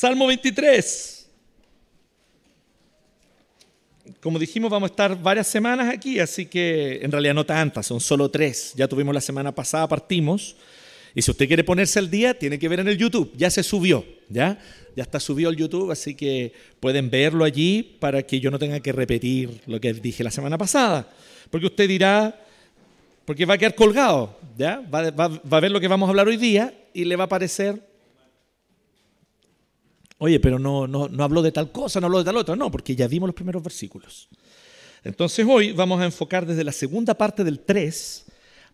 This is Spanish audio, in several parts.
Salmo 23. Como dijimos, vamos a estar varias semanas aquí, así que en realidad no tantas, son solo tres. Ya tuvimos la semana pasada, partimos. Y si usted quiere ponerse al día, tiene que ver en el YouTube. Ya se subió, ¿ya? Ya está subido al YouTube, así que pueden verlo allí para que yo no tenga que repetir lo que dije la semana pasada. Porque usted dirá, porque va a quedar colgado, ¿ya? Va, va- va a ver lo que vamos a hablar hoy día y le va a parecer Oye, pero no, no, no habló de tal cosa, no habló de tal otra. No, porque ya vimos los primeros versículos. Entonces hoy vamos a enfocar desde la segunda parte del 3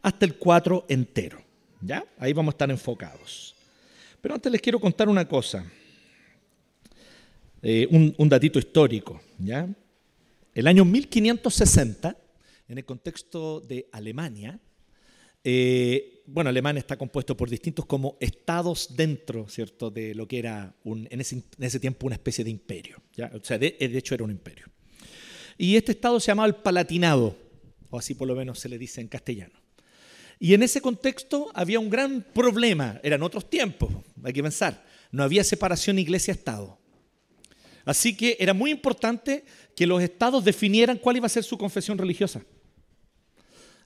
hasta el 4 entero. ¿Ya? Ahí vamos a estar enfocados. Pero antes les quiero contar una cosa. Eh, un, un datito histórico. ¿ya? El año 1560, en el contexto de Alemania, eh, bueno, Alemania está compuesto por distintos como estados dentro, ¿cierto?, de lo que era en, ese, tiempo una especie de imperio. O sea, de, de hecho era un imperio. Y este estado se llamaba el Palatinado, o así por lo menos se le dice en castellano. Y en ese contexto había un gran problema, eran otros tiempos, hay que pensar, no había separación iglesia-estado. Así que era muy importante que los estados definieran cuál iba a ser su confesión religiosa.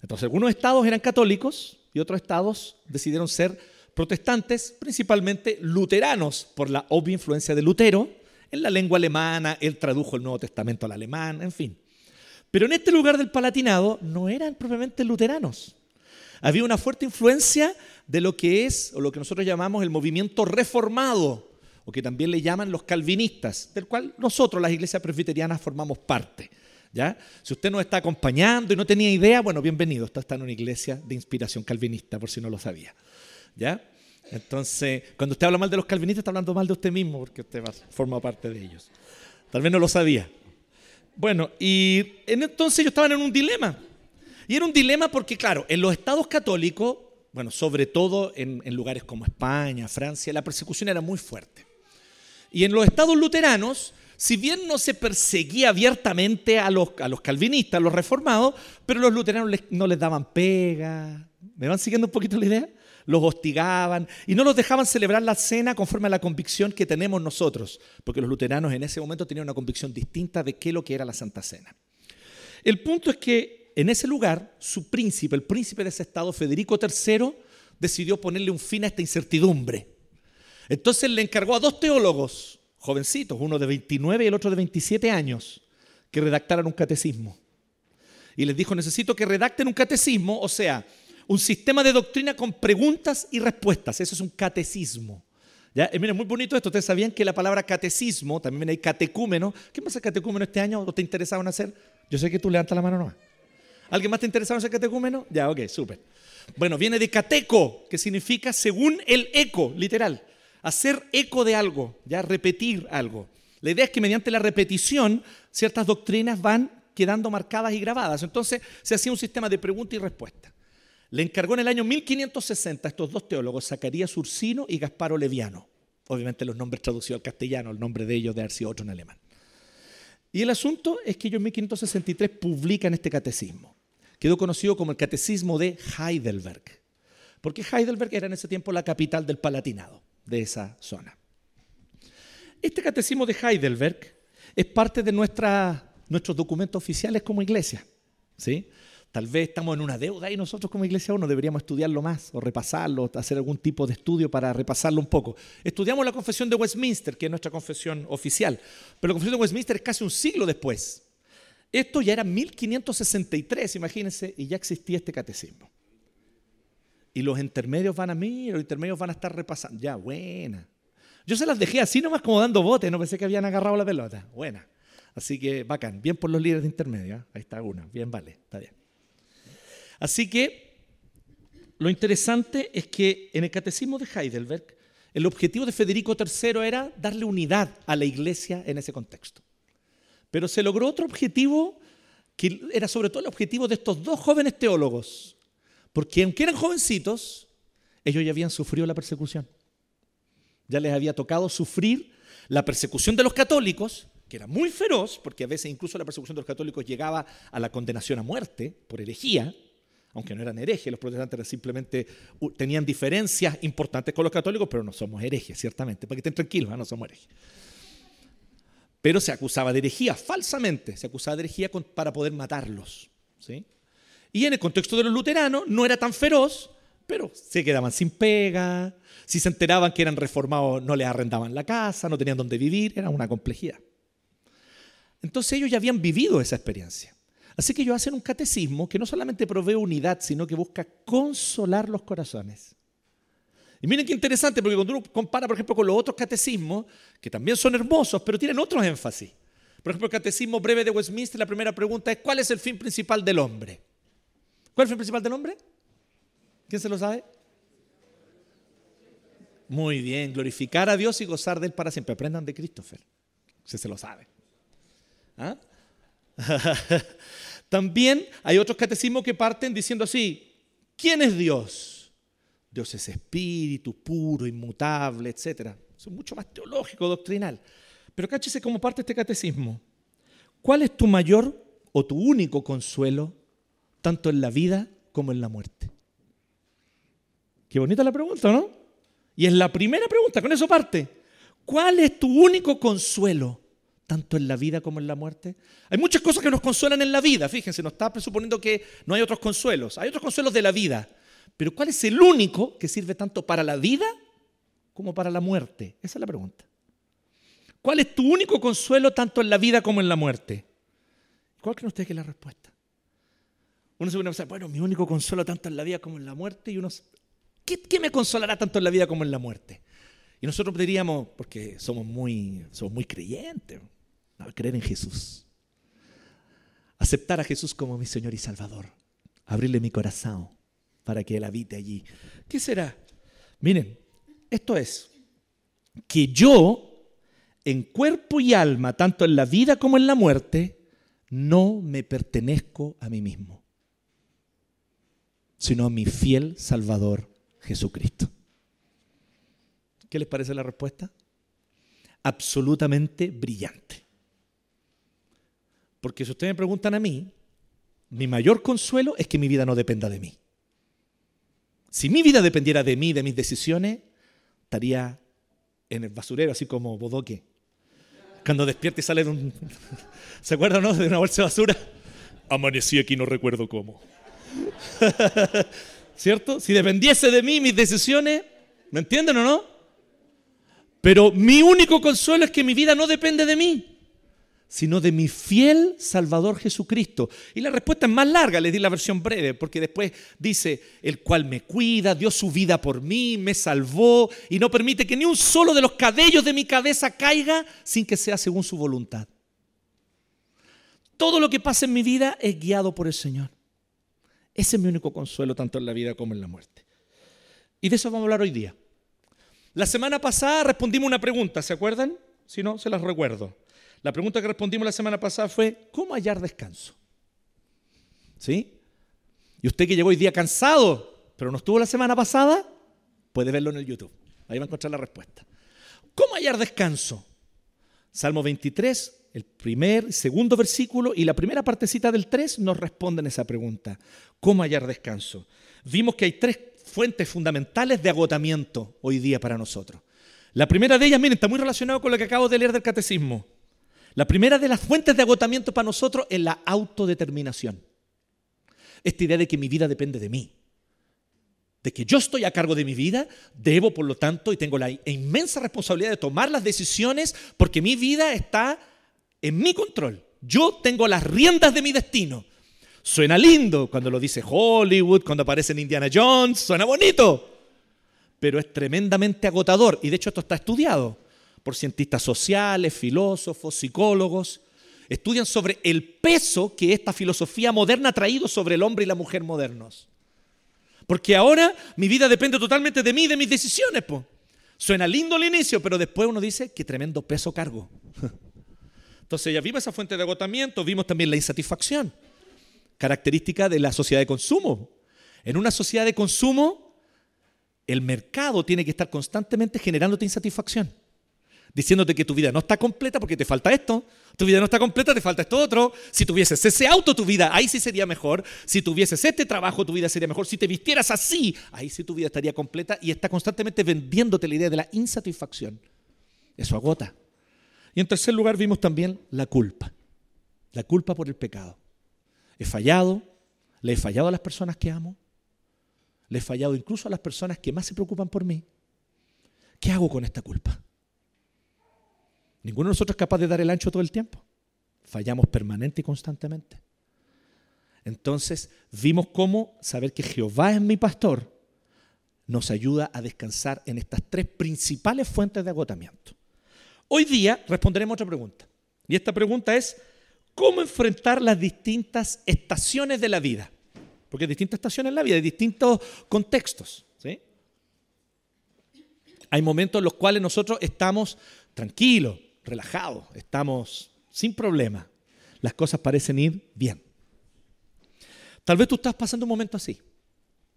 Entonces, algunos estados eran católicos y otros estados decidieron ser protestantes, principalmente luteranos, por la obvia influencia de Lutero en la lengua alemana, él tradujo el Nuevo Testamento al alemán, en fin. Pero en este lugar del Palatinado no eran propiamente luteranos. Había una fuerte influencia de lo que es, o lo que nosotros llamamos el movimiento reformado, o que también le llaman los calvinistas, del cual nosotros, las iglesias presbiterianas, formamos parte. ¿Ya? Si usted nos está acompañando y no tenía idea, bueno, bienvenido, está, está en una iglesia de inspiración calvinista, por si no lo sabía. ¿ya? Entonces, cuando usted habla mal de los calvinistas, está hablando mal de usted mismo, porque usted forma parte de ellos. Tal vez no lo sabía. Bueno, y en entonces ellos estaban en un dilema. Y era un dilema porque, claro, en los estados católicos, bueno, sobre todo en lugares como España, Francia, la persecución era muy fuerte. Y en los estados luteranos, si bien no se perseguía abiertamente a los, a los calvinistas, a los reformados, pero los luteranos no les daban pega. ¿Me van siguiendo un poquito la idea? Los hostigaban y no los dejaban celebrar la cena conforme a la convicción que tenemos nosotros, porque los luteranos en ese momento tenían una convicción distinta de qué lo que era la Santa Cena. El punto es que en ese lugar, su príncipe, el príncipe de ese estado, Federico III, decidió ponerle un fin a esta incertidumbre. Entonces le encargó a dos teólogos, jovencitos, uno de 29 y el otro de 27 años, que redactaran un catecismo. Y les dijo, necesito que redacten un catecismo, o sea, un sistema de doctrina con preguntas y respuestas. Eso es un catecismo. ¿Ya? Y muy bonito esto. Ustedes sabían que la palabra catecismo, también hay catecúmeno. ¿Qué más es catecúmeno este año? ¿O te interesaban hacer? Yo sé que tú levantas la mano nomás. ¿Alguien más te interesaba en ser catecúmeno? Ya, ok, súper. Bueno, viene de cateco, que significa según el eco, literal. Hacer eco de algo, ya repetir algo. La idea es que mediante la repetición ciertas doctrinas van quedando marcadas y grabadas. Entonces se hacía un sistema de pregunta y respuesta. Le encargó en el año 1560 a estos dos teólogos, Zacarías Ursino y Gasparo Leviano. Obviamente los nombres traducidos al castellano, el nombre de ellos de haber sido otro en alemán. Y el asunto es que ellos en 1563 publican este catecismo. Quedó conocido como el Catecismo de Heidelberg. Porque Heidelberg era en ese tiempo la capital del Palatinado, de esa zona. Este Catecismo de Heidelberg es parte de nuestros documentos oficiales como iglesia. ¿sí? Tal vez estamos en una deuda y nosotros como iglesia uno deberíamos estudiarlo más o repasarlo, hacer algún tipo de estudio para repasarlo un poco. Estudiamos la confesión de Westminster, que es nuestra confesión oficial, pero la confesión de Westminster es casi un siglo después. Esto ya era 1563, imagínense, y ya existía este catecismo. Y los intermedios van a mí, los intermedios van a estar repasando. Ya, buena. Yo se las dejé así nomás como dando botes, no pensé que habían agarrado la pelota. Buena. Así que bacán, bien por los líderes de intermedio. ¿eh? Ahí está una, bien vale, está bien. Así que lo interesante es que en el catecismo de Heidelberg, el objetivo de Federico III era darle unidad a la iglesia en ese contexto. Pero se logró otro objetivo que era sobre todo el objetivo de estos dos jóvenes teólogos, porque aunque eran jovencitos, ellos ya habían sufrido la persecución. Ya les había tocado sufrir la persecución de los católicos que era muy feroz, porque a veces incluso la persecución de los católicos llegaba a la condenación a muerte por herejía, aunque no eran herejes, los protestantes simplemente tenían diferencias importantes con los católicos, pero no somos herejes, ciertamente, para que estén tranquilos, ¿eh? no somos herejes. Pero se acusaba de herejía, falsamente, se acusaba de herejía para poder matarlos. ¿sí? Y en el contexto de los luteranos no era tan feroz, pero se quedaban sin pega, si se enteraban que eran reformados no les arrendaban la casa, no tenían dónde vivir, era una complejidad. Entonces ellos ya habían vivido esa experiencia. Así que ellos hacen un catecismo que no solamente provee unidad, sino que busca consolar los corazones. Y miren qué interesante, porque cuando uno compara, por ejemplo, con los otros catecismos, que también son hermosos, pero tienen otros énfasis. Por ejemplo, el catecismo breve de Westminster, la primera pregunta es, ¿cuál es el fin principal del hombre? ¿Cuál es el principal del hombre? ¿Quién se lo sabe? Muy bien, glorificar a Dios y gozar de Él para siempre. Aprendan de Christopher, si se lo sabe. ¿Ah? También hay otros catecismos que parten diciendo así, ¿quién es Dios? Dios es espíritu puro, inmutable, etc. Es mucho más teológico, doctrinal. Pero cáchese cómo parte este catecismo. ¿Cuál es tu mayor o tu único consuelo, tanto en la vida como en la muerte? Qué bonita la pregunta, ¿no? Y es la primera pregunta, con eso parte. ¿Cuál es tu único consuelo, tanto en la vida como en la muerte? Hay muchas cosas que nos consuelan en la vida, fíjense, no está presuponiendo que no hay otros consuelos, hay otros consuelos de la vida, pero ¿cuál es el único que sirve tanto para la vida como para la muerte? Esa es la pregunta. ¿Cuál es tu único consuelo tanto en la vida como en la muerte? ¿Cuál creen ustedes que es la respuesta? Uno se pone a pensar, bueno, mi único consuelo tanto en la vida como en la muerte, y uno, ¿qué, ¿qué, me consolará tanto en la vida como en la muerte? Y nosotros diríamos, porque somos muy, somos muy creyentes, creer en Jesús. Aceptar a Jesús como mi Señor y Salvador. Abrirle mi corazón para que Él habite allí. ¿Qué será? Miren, esto es que yo, en cuerpo y alma, tanto en la vida como en la muerte, no me pertenezco a mí mismo, sino a mi fiel Salvador Jesucristo. ¿Qué les parece la respuesta? Absolutamente brillante. Porque si ustedes me preguntan a mí, mi mayor consuelo es que mi vida no dependa de mí. Si mi vida dependiera de mí, de mis decisiones, estaría en el basurero, así como Bodoque. Cuando despierta y sale de un... ¿Se acuerdan? De una bolsa de basura. Amanecí aquí, no recuerdo cómo. ¿Cierto? Si dependiese de mí, mis decisiones, ¿me entienden o no? Pero mi único consuelo es que mi vida no depende de mí sino de mi fiel Salvador Jesucristo. Y la respuesta es más larga, les di la versión breve, porque después dice, el cual me cuida, dio su vida por mí, me salvó y no permite que ni un solo de los cabellos de mi cabeza caiga sin que sea según su voluntad. Todo lo que pasa en mi vida es guiado por el Señor. Ese es mi único consuelo, tanto en la vida como en la muerte. Y de eso vamos a hablar hoy día. La semana pasada respondimos una pregunta, ¿se acuerdan? Si no, se las recuerdo. La pregunta que respondimos la semana pasada fue, ¿cómo hallar descanso? ¿Sí? Y usted que llegó hoy día cansado, pero no estuvo la semana pasada, puede verlo en el YouTube. Ahí va a encontrar la respuesta. ¿Cómo hallar descanso? Salmo 23, el primer, segundo versículo y la primera partecita del 3 nos responden esa pregunta. ¿Cómo hallar descanso? Vimos que hay tres fuentes fundamentales de agotamiento hoy día para nosotros. La primera de ellas, miren, está muy relacionado con lo que acabo de leer del catecismo. La primera de las fuentes de agotamiento para nosotros es la autodeterminación. Esta idea de que mi vida depende de mí. De que yo estoy a cargo de mi vida, debo por lo tanto y tengo la inmensa responsabilidad de tomar las decisiones porque mi vida está en mi control. Yo tengo las riendas de mi destino. Suena lindo cuando lo dice Hollywood, cuando aparece en Indiana Jones, suena bonito, pero es tremendamente agotador y de hecho esto está estudiado por cientistas sociales, filósofos, psicólogos. Estudian sobre el peso que esta filosofía moderna ha traído sobre el hombre y la mujer modernos. Porque ahora mi vida depende totalmente de mí de mis decisiones. Suena lindo al inicio, pero después uno dice, qué tremendo peso cargo. Entonces ya vimos esa fuente de agotamiento, vimos también la insatisfacción, característica de la sociedad de consumo. En una sociedad de consumo, el mercado tiene que estar constantemente generándote insatisfacción. diciéndote que tu vida no está completa porque te falta esto, tu vida no está completa, te falta esto otro. Si tuvieses ese auto, tu vida ahí sí sería mejor. Si tuvieses este trabajo, tu vida sería mejor. Si te vistieras así, ahí sí tu vida estaría completa y está constantemente vendiéndote la idea de la insatisfacción. Eso agota. Y en tercer lugar vimos también la culpa. La culpa por el pecado. He fallado, le he fallado a las personas que amo, le he fallado incluso a las personas que más se preocupan por mí. ¿Qué hago con esta culpa? Ninguno de nosotros es capaz de dar el ancho todo el tiempo. Fallamos permanente y constantemente. Entonces vimos cómo saber que Jehová es mi pastor nos ayuda a descansar en estas tres principales fuentes de agotamiento. Hoy día responderemos otra pregunta. Y esta pregunta es, ¿cómo enfrentar las distintas estaciones de la vida? Porque hay distintas estaciones en la vida, hay distintos contextos. Hay momentos en los cuales nosotros estamos tranquilos, relajado, estamos sin problema. Las cosas parecen ir bien. Tal vez tú estás pasando un momento así,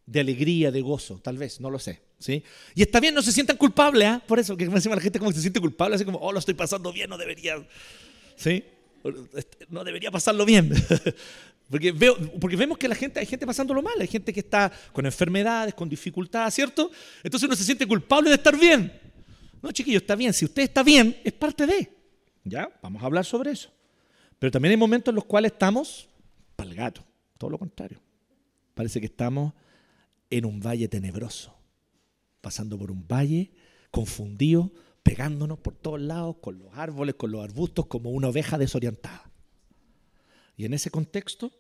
de alegría, de gozo, tal vez, no lo sé. ¿sí? Y está bien, no se sientan culpables, ¿ah? por eso, que encima la gente como que se siente culpable, así como, oh, lo estoy pasando bien, no debería, ¿sí? No debería pasarlo bien. porque, veo, porque vemos que la gente, hay gente pasándolo mal, hay gente que está con enfermedades, con dificultades, ¿cierto? Entonces uno se siente culpable de estar bien. No, chiquillo, está bien. Si usted está bien, es parte de. ¿Ya? Vamos a hablar sobre eso. Pero también hay momentos en los cuales estamos para el gato. Todo lo contrario. Parece que estamos en un valle tenebroso. Pasando por un valle confundido, pegándonos por todos lados, con los árboles, con los arbustos, como una oveja desorientada. Y en ese contexto,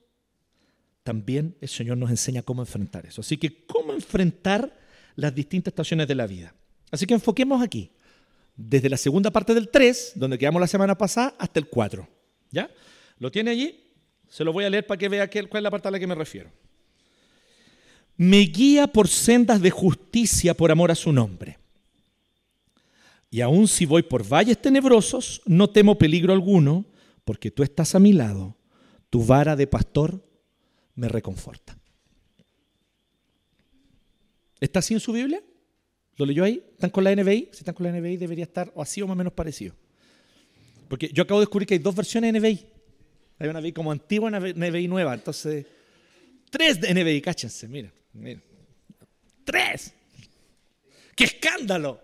también el Señor nos enseña cómo enfrentar eso. Así que, ¿cómo enfrentar las distintas estaciones de la vida? Así que enfoquemos aquí, desde la segunda parte del 3, donde quedamos la semana pasada, hasta el 4. ¿Ya? ¿Lo tiene allí? Se lo voy a leer para que vea cuál es la parte a la que me refiero. Me guía por sendas de justicia por amor a su nombre. Y aun si voy por valles tenebrosos, no temo peligro alguno, porque tú estás a mi lado. Tu vara de pastor me reconforta. ¿Está así en su Biblia? ¿Lo leyó ahí? ¿Están con la NBI? Si están con la NBI debería estar así o más o menos parecido. Porque yo acabo de descubrir que hay dos versiones de NBI. Hay una NBI como antigua y una NBI nueva. Entonces, tres de NBI, cáchense, miren, ¡Tres! ¡Qué escándalo!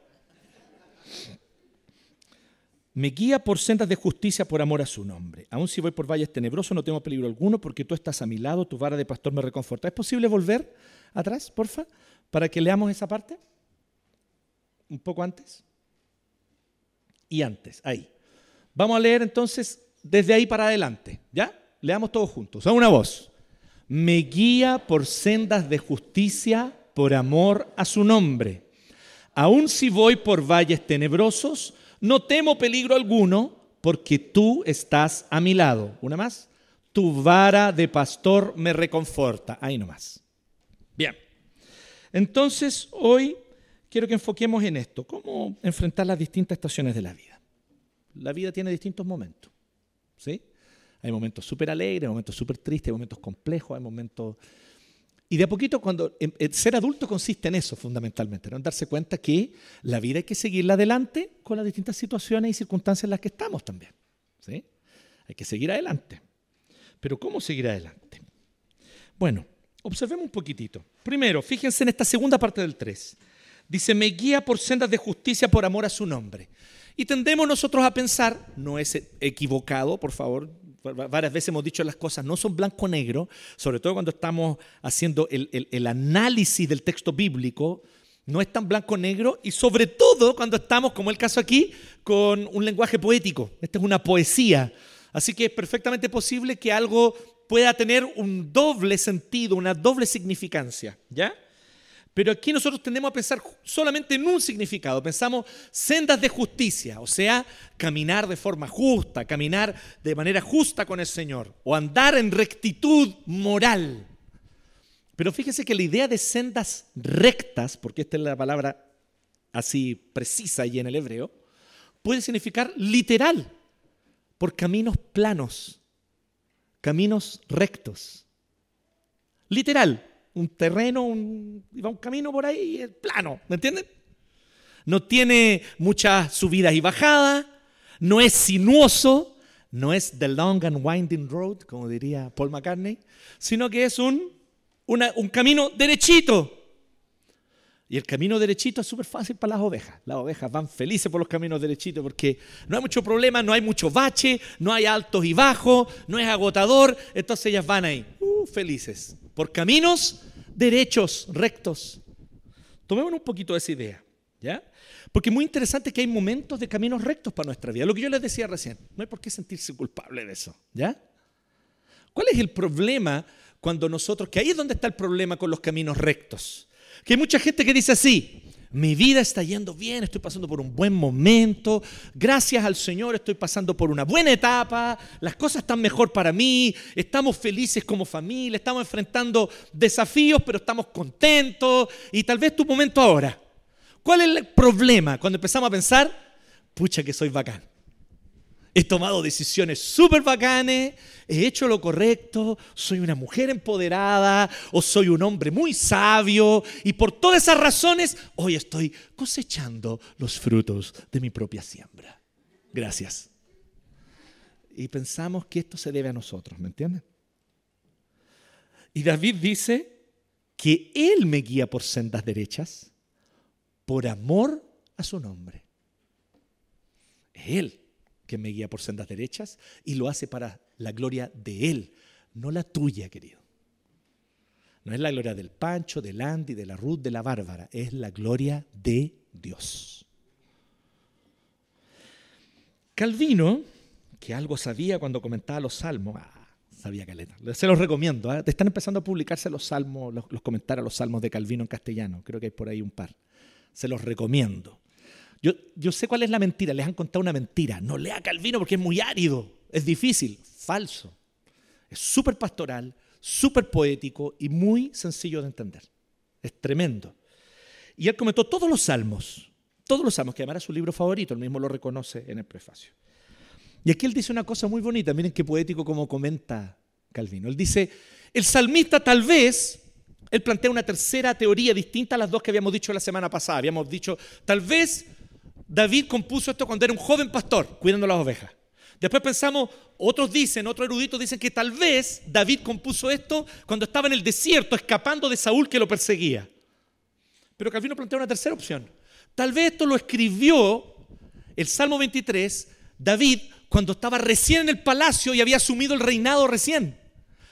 Me guía por sendas de justicia por amor a su nombre. Aun si voy por valles tenebrosos, no tengo peligro alguno, porque tú estás a mi lado, tu vara de pastor me reconforta. ¿Es posible volver atrás, porfa, para que leamos esa parte? un poco antes y antes, ahí. Vamos a leer entonces desde ahí para adelante, ¿ya? Leamos todos juntos, a una voz. Me guía por sendas de justicia por amor a su nombre. Aun si voy por valles tenebrosos, no temo peligro alguno, porque tú estás a mi lado. Una más. Tu vara de pastor me reconforta. Ahí nomás. Bien. Entonces, hoy quiero que enfoquemos en esto, cómo enfrentar las distintas estaciones de la vida. La vida tiene distintos momentos, ¿sí? Hay momentos súper alegres, hay momentos súper tristes, hay momentos complejos, hay momentos... Y de a poquito, cuando ser adulto consiste en eso fundamentalmente, ¿no? en darse cuenta que la vida hay que seguirla adelante con las distintas situaciones y circunstancias en las que estamos también. ¿sí? Hay que seguir adelante. Pero ¿cómo seguir adelante? Bueno, observemos un poquitito. Primero, fíjense en esta segunda parte del 3. Dice, me guía por sendas de justicia por amor a su nombre. Y tendemos nosotros a pensar, no es equivocado, por favor, varias veces hemos dicho las cosas no son blanco-negro, sobre todo cuando estamos haciendo el, el análisis del texto bíblico, no es tan blanco-negro y sobre todo cuando estamos, como el caso aquí, con un lenguaje poético. Esta es una poesía. Así que es perfectamente posible que algo pueda tener un doble sentido, una doble significancia. ¿Ya? Pero aquí nosotros tendemos a pensar solamente en un significado. Pensamos sendas de justicia, o sea, caminar de forma justa, caminar de manera justa con el Señor, o andar en rectitud moral. Pero fíjese que la idea de sendas rectas, porque esta es la palabra así precisa y en el hebreo, puede significar literal, por caminos planos, caminos rectos. Literal, un terreno, un, iba un camino por ahí plano, ¿me entienden? no tiene muchas subidas y bajadas, no es sinuoso, no es the long and winding road, como diría Paul McCartney, sino que es un, un camino derechito. Y el camino derechito es súper fácil para las ovejas. Las ovejas van felices por los caminos derechitos porque no hay mucho problema, no hay mucho bache, no hay altos y bajos, no es agotador. Entonces ellas van ahí, uh, felices, por caminos derechos, rectos. Tomemos un poquito de esa idea, ¿ya? Porque es muy interesante que hay momentos de caminos rectos para nuestra vida. Lo que yo les decía recién, no hay por qué sentirse culpable de eso, ¿ya? ¿Cuál es el problema cuando nosotros, que ahí es donde está el problema con los caminos rectos? Que hay mucha gente que dice así, mi vida está yendo bien, estoy pasando por un buen momento, gracias al Señor estoy pasando por una buena etapa, las cosas están mejor para mí, estamos felices como familia, estamos enfrentando desafíos, pero estamos contentos y tal vez tu momento ahora. ¿Cuál es el problema cuando empezamos a pensar, pucha que soy bacán? He tomado decisiones súper bacanes, he hecho lo correcto, soy una mujer empoderada o soy un hombre muy sabio y por todas esas razones hoy estoy cosechando los frutos de mi propia siembra. Gracias. Y pensamos que esto se debe a nosotros, ¿me entienden? Y David dice que Él me guía por sendas derechas por amor a su nombre. Él que me guía por sendas derechas y lo hace para la gloria de Él, no la tuya, querido. No es la gloria del Pancho, del Andy, de la Ruth, de la Bárbara, es la gloria de Dios. Calvino, que algo sabía cuando comentaba los salmos, ah, sabía caleta, se los recomiendo, ¿eh? están empezando a publicarse los salmos, los, los comentarios a los salmos de Calvino en castellano, creo que hay por ahí un par, se los recomiendo. Yo, sé cuál es la mentira, les han contado una mentira. No lea Calvino porque es muy árido, es difícil. Falso. Es súper pastoral, súper poético y muy sencillo de entender. Es tremendo. Y él comentó todos los salmos, todos los salmos, que además era su libro favorito, él mismo lo reconoce en el prefacio. Y aquí él dice una cosa muy bonita, miren qué poético como comenta Calvino. Él dice, el salmista tal vez, él plantea una tercera teoría distinta a las dos que habíamos dicho la semana pasada. Habíamos dicho, tal vez David compuso esto cuando era un joven pastor, cuidando las ovejas. Después pensamos, otros dicen, otros eruditos dicen que tal vez David compuso esto cuando estaba en el desierto, escapando de Saúl que lo perseguía. Pero Calvino plantea una tercera opción. Tal vez esto lo escribió el Salmo 23, David, cuando estaba recién en el palacio y había asumido el reinado recién.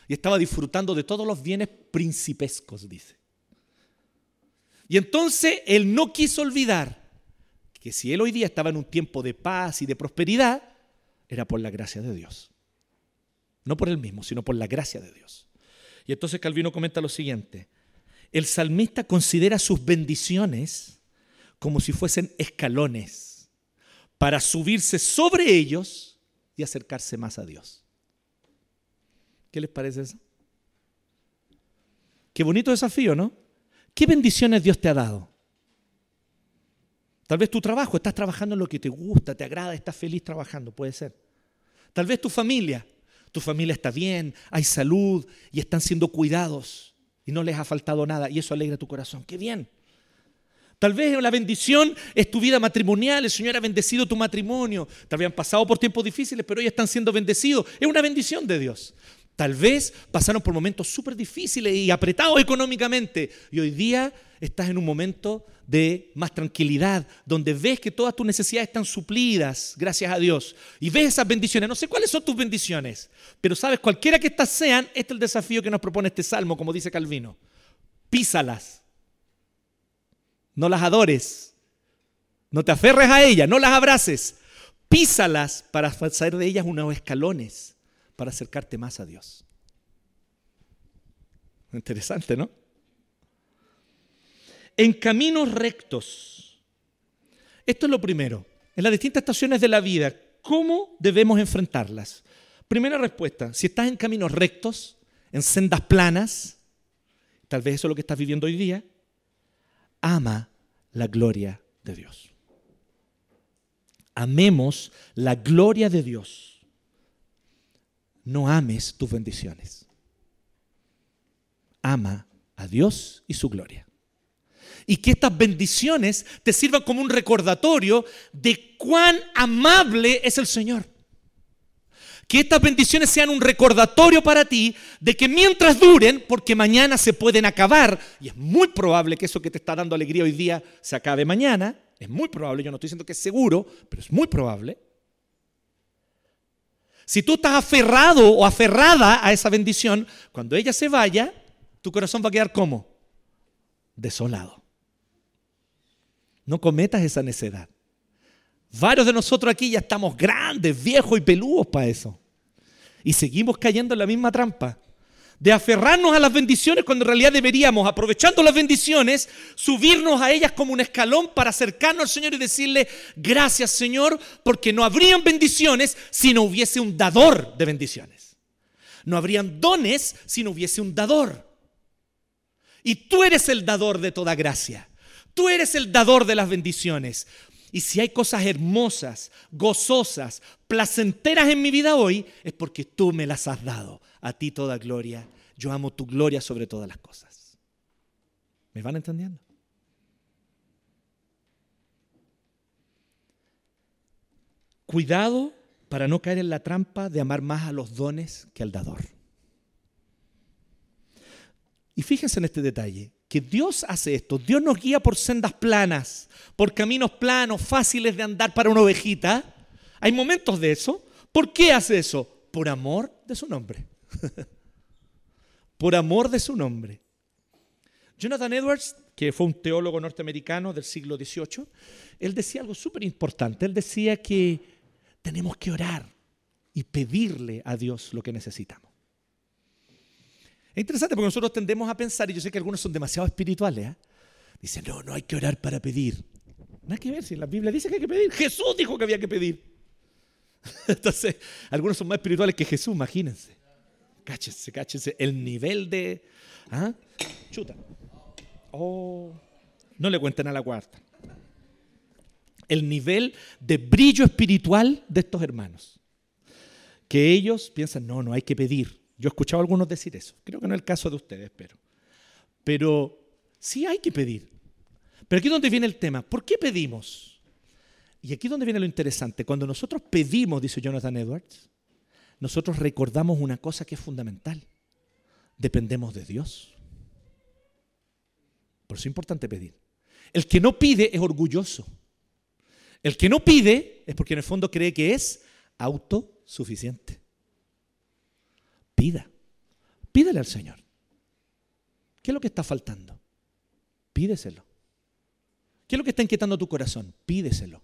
Y estaba disfrutando de todos los bienes principescos, dice. Y entonces él no quiso olvidar que si él hoy día estaba en un tiempo de paz y de prosperidad, era por la gracia de Dios. No por él mismo, sino por la gracia de Dios. Y entonces Calvino comenta lo siguiente, el salmista considera sus bendiciones como si fuesen escalones para subirse sobre ellos y acercarse más a Dios. ¿Qué les parece eso? Qué bonito desafío, ¿no? ¿Qué bendiciones Dios te ha dado? Tal vez tu trabajo, estás trabajando en lo que te gusta, te agrada, estás feliz trabajando, puede ser. Tal vez tu familia, tu familia está bien, hay salud y están siendo cuidados y no les ha faltado nada y eso alegra tu corazón. Qué bien. Tal vez la bendición es tu vida matrimonial, el Señor ha bendecido tu matrimonio. Te habían pasado por tiempos difíciles, pero hoy están siendo bendecidos. Es una bendición de Dios. Tal vez pasaron por momentos súper difíciles y apretados económicamente y hoy día estás en un momento de más tranquilidad, donde ves que todas tus necesidades están suplidas, gracias a Dios, y ves esas bendiciones. No sé cuáles son tus bendiciones, pero sabes, cualquiera que estas sean, este es el desafío que nos propone este salmo, como dice Calvino. Písalas, no las adores, no te aferres a ellas, no las abraces, písalas para hacer de ellas unos escalones para acercarte más a Dios. Interesante, ¿no? En caminos rectos. Esto es lo primero. En las distintas estaciones de la vida, ¿cómo debemos enfrentarlas? Primera respuesta, si estás en caminos rectos, en sendas planas, tal vez eso es lo que estás viviendo hoy día, ama la gloria de Dios. Amemos la gloria de Dios no ames tus bendiciones. Ama a Dios y su gloria. Y que estas bendiciones te sirvan como un recordatorio de cuán amable es el Señor. Que estas bendiciones sean un recordatorio para ti de que mientras duren, porque mañana se pueden acabar, y es muy probable que eso que te está dando alegría hoy día se acabe mañana, es muy probable, yo no estoy diciendo que es seguro, pero es muy probable. Si tú estás aferrado o aferrada a esa bendición, cuando ella se vaya, tu corazón va a quedar como desolado. No cometas esa necedad. Varios de nosotros aquí ya estamos grandes, viejos y peludos para eso. Y seguimos cayendo en la misma trampa. De aferrarnos a las bendiciones cuando en realidad deberíamos, aprovechando las bendiciones, subirnos a ellas como un escalón para acercarnos al Señor y decirle, gracias Señor, porque no habrían bendiciones si no hubiese un dador de bendiciones. No habrían dones si no hubiese un dador. Y tú eres el dador de toda gracia. Tú eres el dador de las bendiciones. Y si hay cosas hermosas, gozosas, placenteras en mi vida hoy, es porque tú me las has dado. A ti toda gloria. Yo amo tu gloria sobre todas las cosas. ¿Me van entendiendo? Cuidado para no caer en la trampa de amar más a los dones que al dador. Y fíjense en este detalle que Dios hace esto. Dios nos guía por sendas planas, por caminos planos, fáciles de andar para una ovejita. Hay momentos de eso. ¿Por qué hace eso? Por amor de su nombre. por amor de su nombre. Jonathan Edwards, que fue un teólogo norteamericano del siglo XVIII, él decía algo súper importante. Él decía que tenemos que orar y pedirle a Dios lo que necesitamos. Es interesante porque nosotros tendemos a pensar, y yo sé que algunos son demasiado espirituales, ¿eh? dicen, no, no hay que orar para pedir. Hay que ver si la Biblia dice que hay que pedir. Jesús dijo que había que pedir. Entonces, algunos son más espirituales que Jesús, imagínense. Cáchense, cáchense. El nivel de... ¿ah? Chuta. Oh, no le cuenten a la cuarta. El nivel de brillo espiritual de estos hermanos. Que ellos piensan, no, no hay que pedir. Yo he escuchado a algunos decir eso. Creo que no es el caso de ustedes, pero. Pero sí hay que pedir. Pero aquí es donde viene el tema. ¿Por qué pedimos? Y aquí es donde viene lo interesante. Cuando nosotros pedimos, dice Jonathan Edwards, nosotros recordamos una cosa que es fundamental. Dependemos de Dios. Por eso es importante pedir. El que no pide es orgulloso. El que no pide es porque en el fondo cree que es autosuficiente. Pida. Pídele al Señor. ¿Qué es lo que está faltando? Pídeselo. ¿Qué es lo que está inquietando tu corazón? Pídeselo.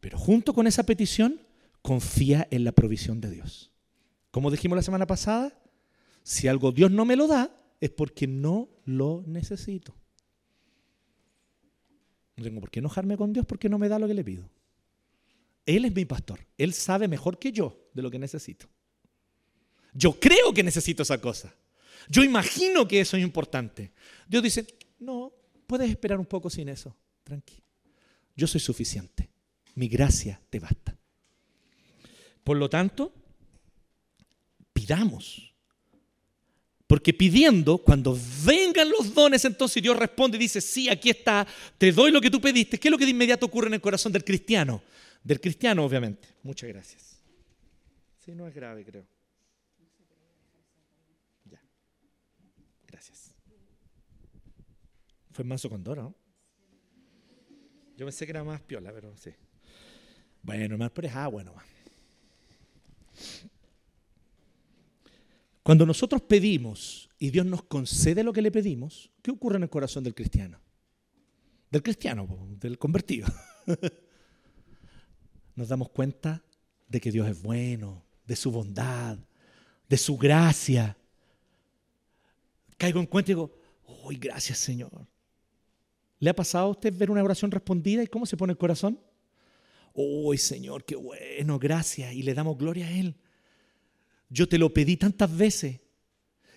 Pero junto con esa petición, confía en la provisión de Dios. Como dijimos la semana pasada, si algo Dios no me lo da, es porque no lo necesito. No tengo por qué enojarme con Dios porque no me da lo que le pido. Él es mi pastor. Él sabe mejor que yo de lo que necesito. Yo creo que necesito esa cosa. Yo imagino que eso es importante. Dios dice, no, puedes esperar un poco sin eso. Tranquilo. Yo soy suficiente. Mi gracia te basta. Por lo tanto, pidamos. Porque pidiendo, cuando vengan los dones, entonces Dios responde y dice, sí, aquí está, te doy lo que tú pediste. ¿Qué es lo que de inmediato ocurre en el corazón del cristiano? Del cristiano, obviamente. Muchas gracias. Sí, no es grave, creo. Fue manso con ¿no? Yo pensé que era más piola, pero sí. Bueno, más por es agua nomás. Cuando nosotros pedimos y Dios nos concede lo que le pedimos, ¿qué ocurre en el corazón del cristiano? Del cristiano, del convertido. Nos damos cuenta de que Dios es bueno, de su bondad, de su gracia. Caigo en cuenta y digo, ¡Uy, gracias Señor! ¿Le ha pasado a usted ver una oración respondida y cómo se pone el corazón? ¡Uy, Señor, qué bueno! Gracias. Y le damos gloria a Él. Yo te lo pedí tantas veces.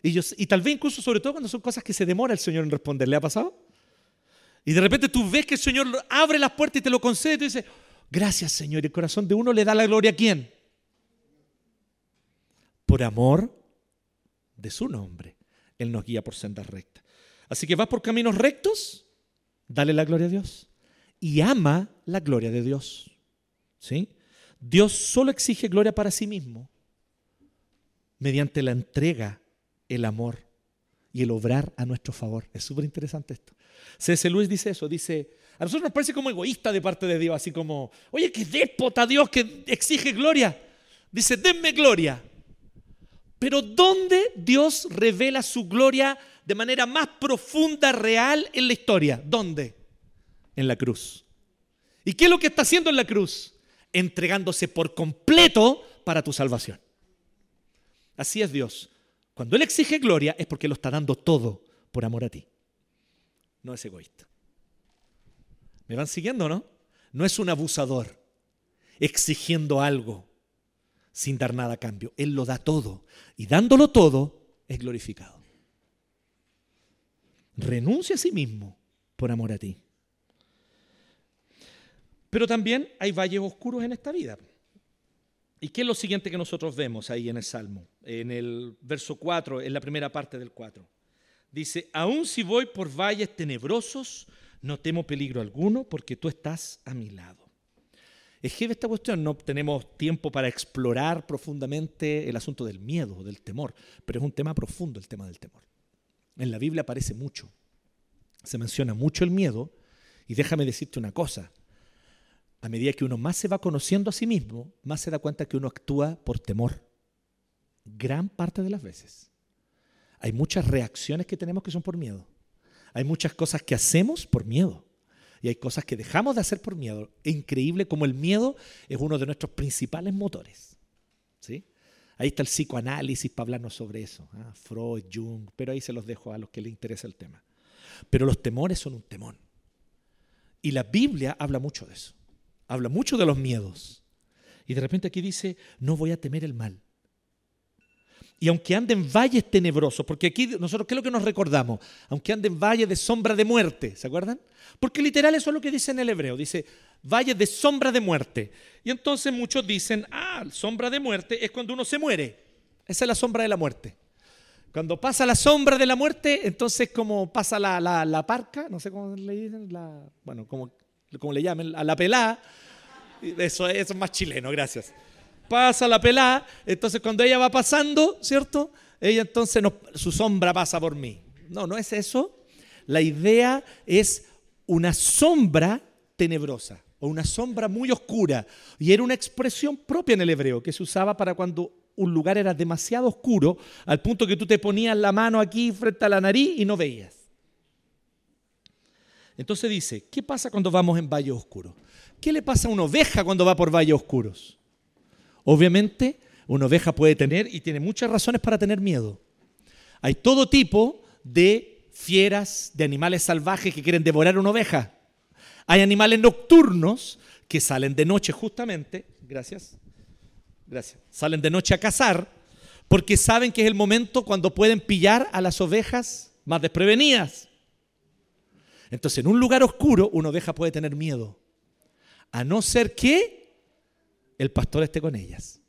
Y, y tal vez incluso, sobre todo cuando son cosas que se demora el Señor en responder. ¿Le ha pasado? Y de repente tú ves que el Señor abre las puertas y te lo concede. Y tú dices, gracias Señor. Y el corazón de uno le da la gloria a quién? Por amor de su nombre. Él nos guía por sendas rectas. Así que vas por caminos rectos dale la gloria a Dios. Y ama la gloria de Dios. ¿Sí? Dios solo exige gloria para sí mismo mediante la entrega, el amor y el obrar a nuestro favor. Es súper interesante esto. C.S. Luis dice eso, dice, a nosotros nos parece como egoísta de parte de Dios, así como, oye, qué déspota Dios que exige gloria. Dice, denme gloria. Pero ¿dónde Dios revela su gloria de manera más profunda, real en la historia? ¿Dónde? En la cruz. ¿Y qué es lo que está haciendo en la cruz? Entregándose por completo para tu salvación. Así es Dios. Cuando Él exige gloria es porque lo está dando todo por amor a ti. No es egoísta. ¿Me van siguiendo, no? No es un abusador exigiendo algo sin dar nada a cambio. Él lo da todo. Y dándolo todo es glorificado. Renuncia a sí mismo por amor a ti. Pero también hay valles oscuros en esta vida. ¿Y qué es lo siguiente que nosotros vemos ahí en el Salmo? En el verso 4, en la primera parte del 4. Dice, aun si voy por valles tenebrosos, no temo peligro alguno porque tú estás a mi lado. Es que esta cuestión, no tenemos tiempo para explorar profundamente el asunto del miedo, del temor, pero es un tema profundo el tema del temor. En la Biblia aparece mucho, se menciona mucho el miedo, y déjame decirte una cosa, a medida que uno más se va conociendo a sí mismo, más se da cuenta que uno actúa por temor. Gran parte de las veces. Hay muchas reacciones que tenemos que son por miedo. Hay muchas cosas que hacemos por miedo. Y hay cosas que dejamos de hacer por miedo. Es increíble como el miedo es uno de nuestros principales motores. ¿sí? Ahí está el psicoanálisis para hablarnos sobre eso. ¿ah? Freud, Jung, pero ahí se los dejo a los que les interesa el tema. Pero los temores son un temón. Y la Biblia habla mucho de eso habla mucho de los miedos. Y de repente aquí dice, no voy a temer el mal. Y aunque ande en valles tenebrosos, porque aquí nosotros, ¿qué es lo que nos recordamos? Aunque ande en valles de sombra de muerte, ¿se acuerdan? Porque literal eso es lo que dice en el hebreo, dice valles de sombra de muerte. Y entonces muchos dicen, ah, sombra de muerte es cuando uno se muere. Esa es la sombra de la muerte. Cuando pasa la sombra de la muerte, entonces como pasa la, la, parca, no sé cómo le dicen, la, bueno, como, como le llamen, a la pelada, eso, es más chileno, gracias. Pasa la pelada, entonces cuando ella va pasando, ¿cierto? Ella entonces su sombra pasa por mí. No, no es eso. La idea es una sombra tenebrosa o una sombra muy oscura. Y era una expresión propia en el hebreo que se usaba para cuando un lugar era demasiado oscuro al punto que tú te ponías la mano aquí frente a la nariz y no veías. Entonces dice, ¿qué pasa cuando vamos en valle oscuro? ¿Qué le pasa a una oveja cuando va por valles oscuros? Obviamente, una oveja puede tener y tiene muchas razones para tener miedo. Hay todo tipo de fieras, de animales salvajes que quieren devorar una oveja. Hay animales nocturnos que salen de noche justamente, gracias, gracias, salen de noche a cazar porque saben que es el momento cuando pueden pillar a las ovejas más desprevenidas. Entonces, en un lugar oscuro, una oveja puede tener miedo a no ser que el pastor esté con ellas.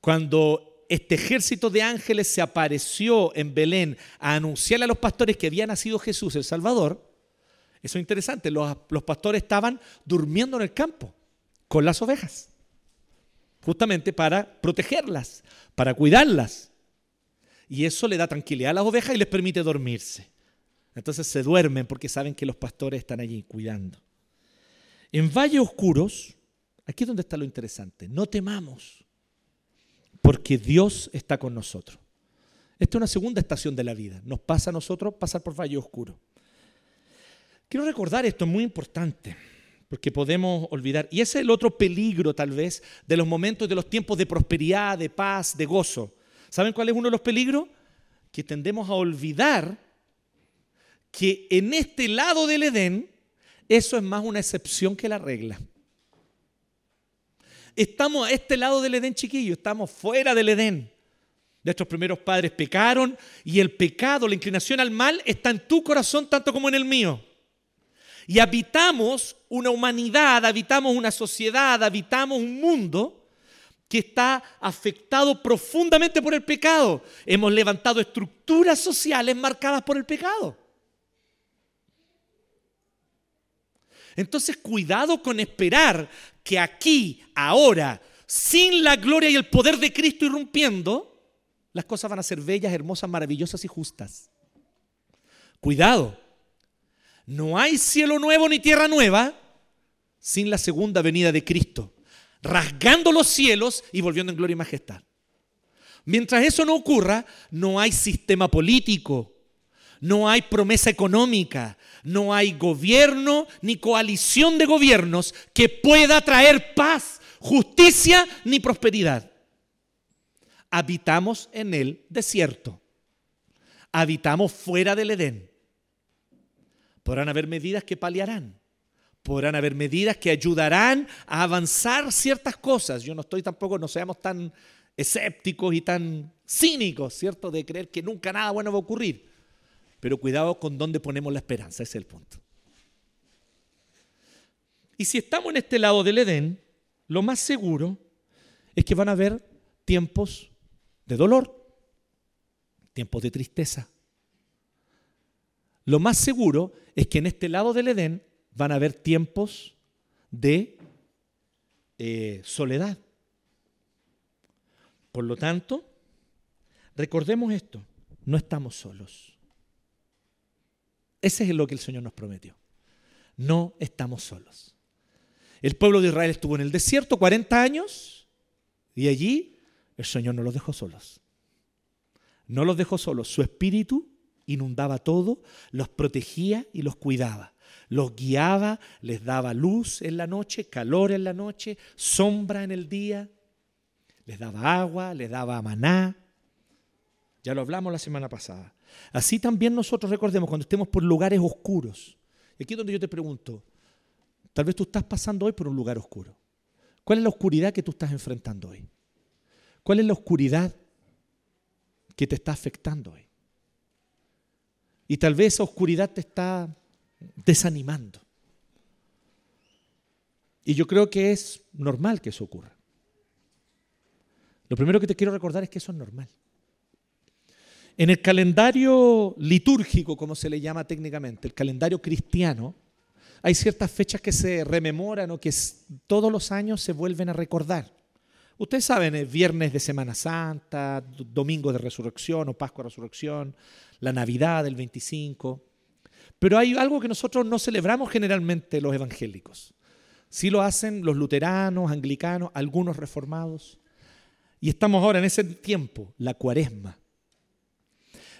Cuando este ejército de ángeles se apareció en Belén a anunciarle a los pastores que había nacido Jesús el Salvador, eso es interesante, los, pastores estaban durmiendo en el campo con las ovejas, justamente para protegerlas, para cuidarlas. Y eso le da tranquilidad a las ovejas y les permite dormirse. Entonces se duermen porque saben que los pastores están allí cuidando. En valles oscuros, aquí es donde está lo interesante, no temamos, porque Dios está con nosotros. Esta es una segunda estación de la vida. Nos pasa a nosotros pasar por valle oscuro. Quiero recordar esto, es muy importante, porque podemos olvidar. Y ese es el otro peligro, tal vez, de los momentos, de los tiempos de prosperidad, de paz, de gozo. ¿Saben cuál es uno de los peligros? Que tendemos a olvidar que en este lado del Edén eso es más una excepción que la regla. Estamos a este lado del Edén chiquillo, estamos fuera del Edén. Nuestros primeros padres pecaron y el pecado, la inclinación al mal, está en tu corazón tanto como en el mío. Y habitamos una humanidad, habitamos una sociedad, habitamos un mundo que está afectado profundamente por el pecado. Hemos levantado estructuras sociales marcadas por el pecado. Entonces, cuidado con esperar que aquí, ahora, sin la gloria y el poder de Cristo irrumpiendo, las cosas van a ser bellas, hermosas, maravillosas y justas. Cuidado. No hay cielo nuevo ni tierra nueva sin la segunda venida de Cristo, rasgando los cielos y volviendo en gloria y majestad. Mientras eso no ocurra, no hay sistema político, no hay promesa económica, no hay gobierno ni coalición de gobiernos que pueda traer paz, justicia ni prosperidad. Habitamos en el desierto. Habitamos fuera del Edén. Podrán haber medidas que paliarán. Podrán haber medidas que ayudarán a avanzar ciertas cosas. Yo no estoy tampoco, no seamos tan escépticos y tan cínicos, ¿cierto? De creer que nunca nada bueno va a ocurrir. Pero cuidado con dónde ponemos la esperanza, ese es el punto. Y si estamos en este lado del Edén, lo más seguro es que van a haber tiempos de dolor, tiempos de tristeza. Lo más seguro es que en este lado del Edén van a haber tiempos de eh, soledad. Por lo tanto, recordemos esto, no estamos solos. Ese es lo que el Señor nos prometió. No estamos solos. El pueblo de Israel estuvo en el desierto 40 años y allí el Señor no los dejó solos. No los dejó solos. Su espíritu inundaba todo, los protegía y los cuidaba. Los guiaba, les daba luz en la noche, calor en la noche, sombra en el día, les daba agua, les daba maná. Ya lo hablamos la semana pasada. Así también nosotros recordemos cuando estemos por lugares oscuros. Y aquí es donde yo te pregunto, tal vez tú estás pasando hoy por un lugar oscuro. ¿Cuál es la oscuridad que tú estás enfrentando hoy? ¿Cuál es la oscuridad que te está afectando hoy? Y tal vez esa oscuridad te está desanimando. Y yo creo que es normal que eso ocurra. Lo primero que te quiero recordar es que eso es normal. En el calendario litúrgico, como se le llama técnicamente, el calendario cristiano, hay ciertas fechas que se rememoran o que todos los años se vuelven a recordar. Ustedes saben, es viernes de Semana Santa, domingo de resurrección o Pascua de resurrección, la Navidad del 25. Pero hay algo que nosotros no celebramos generalmente los evangélicos. Sí lo hacen los luteranos, anglicanos, algunos reformados. Y estamos ahora en ese tiempo, la cuaresma.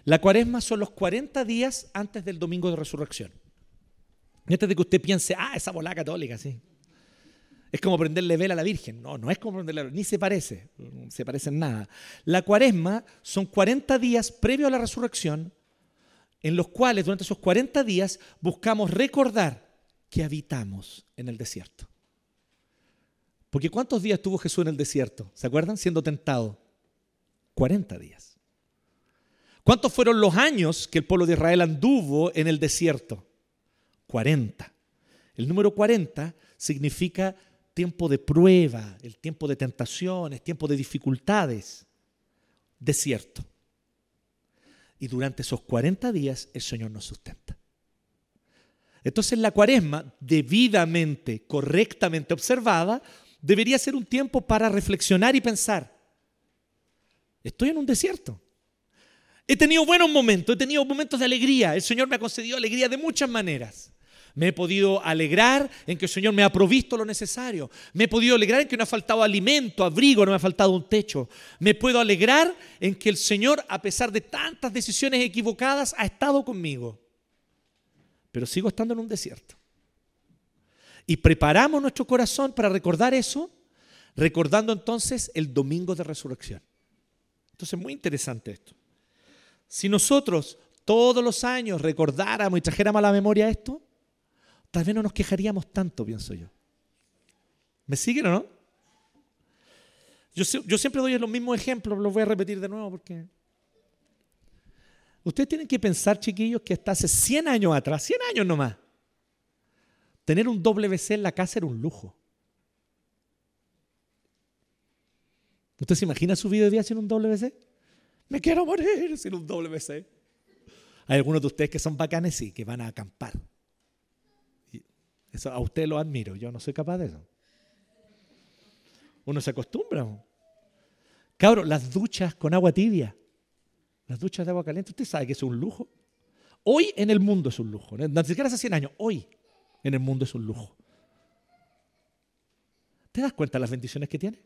La cuaresma son los 40 días antes del domingo de resurrección. antes de que usted piense, ah, esa bola católica, sí. Es como prenderle vela a la Virgen. No, no es como prenderle vela, ni se parece, se parece en nada. La cuaresma son 40 días previo a la resurrección, en los cuales durante esos 40 días buscamos recordar que habitamos en el desierto. Porque ¿cuántos días estuvo Jesús en el desierto? ¿Se acuerdan? Siendo tentado. 40 días. ¿Cuántos fueron los años que el pueblo de Israel anduvo en el desierto? 40. El número 40 significa tiempo de prueba, el tiempo de tentaciones, tiempo de dificultades, desierto. Y durante esos 40 días el Señor nos sustenta. Entonces la cuaresma, debidamente, correctamente observada, debería ser un tiempo para reflexionar y pensar. Estoy en un desierto. He tenido buenos momentos, he tenido momentos de alegría. El Señor me ha concedido alegría de muchas maneras. Me he podido alegrar en que el Señor me ha provisto lo necesario. Me he podido alegrar en que no ha faltado alimento, abrigo, no me ha faltado un techo. Me puedo alegrar en que el Señor, a pesar de tantas decisiones equivocadas, ha estado conmigo. Pero sigo estando en un desierto. Y preparamos nuestro corazón para recordar eso, recordando entonces el domingo de resurrección. Entonces, muy interesante esto. Si nosotros todos los años recordáramos y trajéramos a la memoria esto, tal vez no nos quejaríamos tanto, pienso yo. ¿Me siguen o no? Yo, siempre doy los mismos ejemplos, los voy a repetir de nuevo porque... Ustedes tienen que pensar, chiquillos, que hasta hace 100 años atrás, 100 años nomás, tener un WC en la casa era un lujo. ¿Usted se imagina su vida de día sin un WC? Me quiero morir sin un WC. Hay algunos de ustedes que son bacanes, sí, que van a acampar Eso, a usted lo admiro, yo no soy capaz de eso. Uno se acostumbra. Cabro, las duchas con agua tibia, las duchas de agua caliente, usted sabe que es un lujo. Hoy en el mundo es un lujo, no siquiera hace 100 años, hoy en el mundo es un lujo. ¿Te das cuenta de las bendiciones que tienes?